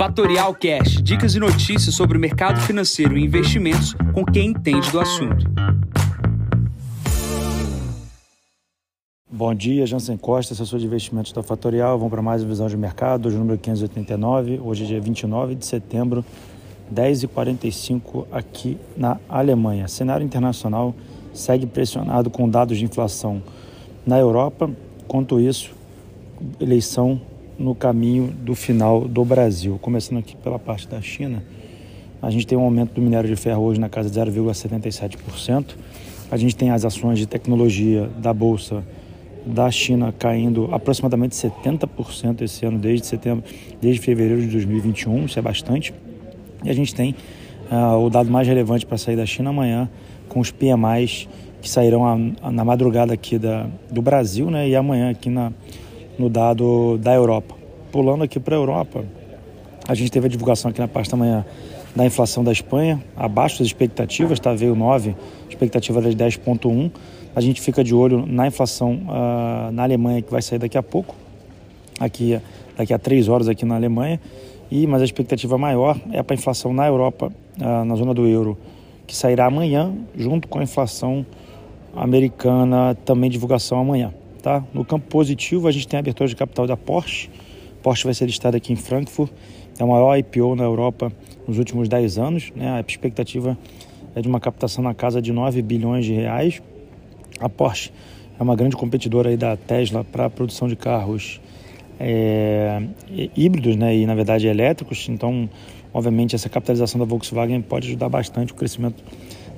Fatorial Cash, dicas e notícias sobre o mercado financeiro e investimentos com quem entende do assunto. Bom dia, Jansen Costa, assessor de investimentos da Fatorial. Vamos para mais visão de mercado, hoje número 589, hoje é dia 29 de setembro, 10h45 aqui na Alemanha. Cenário internacional segue pressionado com dados de inflação na Europa. Quanto isso, eleição no caminho do final do Brasil. Começando aqui pela parte da China, a gente tem um aumento do minério de ferro hoje na casa de 0,77%. A gente tem as ações de tecnologia da bolsa da China caindo aproximadamente 70% esse ano desde setembro, desde fevereiro de 2021, isso é bastante. E a gente tem uh, o dado mais relevante para sair da China amanhã com os PMIs que sairão a, a, na madrugada aqui da, do Brasil, né, e amanhã aqui na no dado da Europa. Pulando aqui para a Europa, a gente teve a divulgação aqui na parte da manhã da inflação da Espanha, abaixo das expectativas, tá? veio 9, expectativa era de 10,1. A gente fica de olho na inflação uh, na Alemanha, que vai sair daqui a pouco, aqui, daqui a três horas aqui na Alemanha. E, mas a expectativa maior é para a inflação na Europa, uh, na zona do euro, que sairá amanhã, junto com a inflação americana, também divulgação amanhã. Tá? No campo positivo, a gente tem a abertura de capital da Porsche. Porsche vai ser listada aqui em Frankfurt. É o maior IPO na Europa nos últimos 10 anos. Né? A expectativa é de uma captação na casa de 9 bilhões de reais. A Porsche é uma grande competidora aí da Tesla para a produção de carros é, híbridos né? e, na verdade, elétricos. Então, obviamente, essa capitalização da Volkswagen pode ajudar bastante o crescimento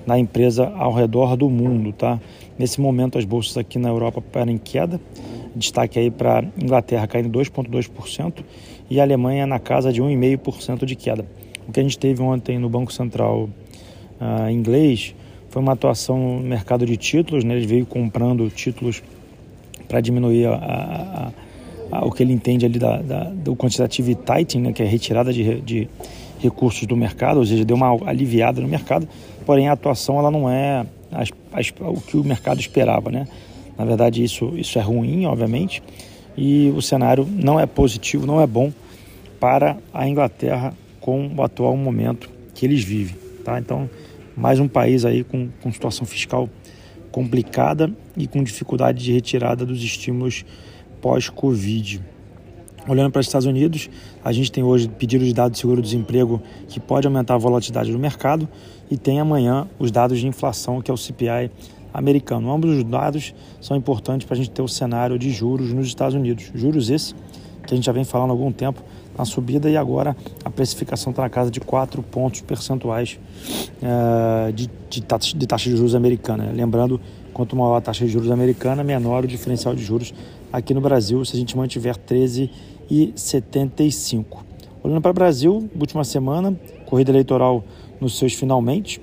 na empresa ao redor do mundo, tá? Nesse momento as bolsas aqui na Europa param em queda, destaque aí para Inglaterra caindo 2,2% e a Alemanha na casa de 1,5% de queda. O que a gente teve ontem no Banco Central uh, inglês foi uma atuação no mercado de títulos, né? ele veio comprando títulos para diminuir a, a, a, o que ele entende ali da, da, do quantitative tightening, né? que é retirada de, de recursos do mercado, ou seja, deu uma aliviada no mercado, porém a atuação ela não é as, as, o que o mercado esperava, né? Na verdade isso, isso é ruim, obviamente, e o cenário não é positivo, não é bom para a Inglaterra com o atual momento que eles vivem, tá? Então, mais um país aí com, com situação fiscal complicada e com dificuldade de retirada dos estímulos pós-Covid. Olhando para os Estados Unidos, a gente tem hoje pedido de dados de seguro-desemprego que pode aumentar a volatilidade do mercado e tem amanhã os dados de inflação, que é o CPI americano. Ambos os dados são importantes para a gente ter o cenário de juros nos Estados Unidos. Juros esse que a gente já vem falando há algum tempo na subida e agora a precificação está na casa de 4 pontos percentuais uh, de, de, taxa, de taxa de juros americana. Lembrando, quanto maior a taxa de juros americana, menor o diferencial de juros aqui no Brasil, se a gente mantiver 13,75. Olhando para o Brasil, última semana, corrida eleitoral nos seus finalmente.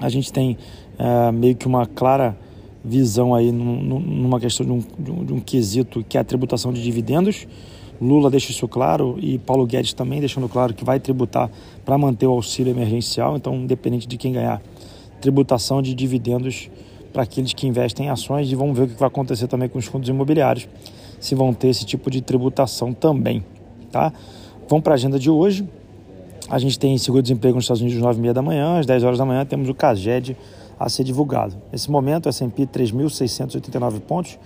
A gente tem uh, meio que uma clara visão aí numa questão de um, de um, de um quesito que é a tributação de dividendos. Lula deixa isso claro e Paulo Guedes também deixando claro que vai tributar para manter o auxílio emergencial. Então, independente de quem ganhar, tributação de dividendos para aqueles que investem em ações e vamos ver o que vai acontecer também com os fundos imobiliários, se vão ter esse tipo de tributação também, tá? Vamos para a agenda de hoje. A gente tem seguro-desemprego nos Estados Unidos às 9h30 da manhã, às 10 horas da manhã temos o CAGED a ser divulgado. Nesse momento, o S&P 3.689 pontos,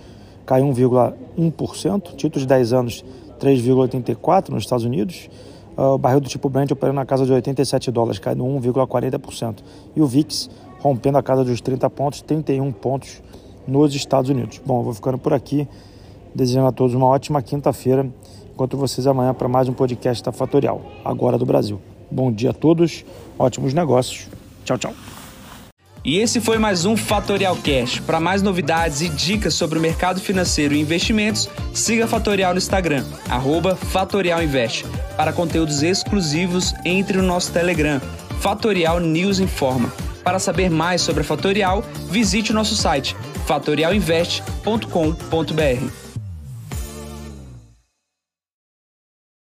cai 1,1%, título de 10 anos 3,84 nos Estados Unidos, o barril do tipo Brent operando na casa de 87 dólares, caindo 1,40%. E o VIX rompendo a casa dos 30 pontos, 31 pontos nos Estados Unidos. Bom, eu vou ficando por aqui, desejando a todos uma ótima quinta-feira. Encontro vocês amanhã para mais um podcast da Fatorial, agora do Brasil. Bom dia a todos, ótimos negócios. Tchau, tchau. E esse foi mais um Fatorial Cash. Para mais novidades e dicas sobre o mercado financeiro e investimentos, siga a Fatorial no Instagram, @fatorialinvest. Para conteúdos exclusivos, entre no nosso Telegram, Fatorial News Informa. Para saber mais sobre a Fatorial, visite o nosso site fatorialinvest.com.br.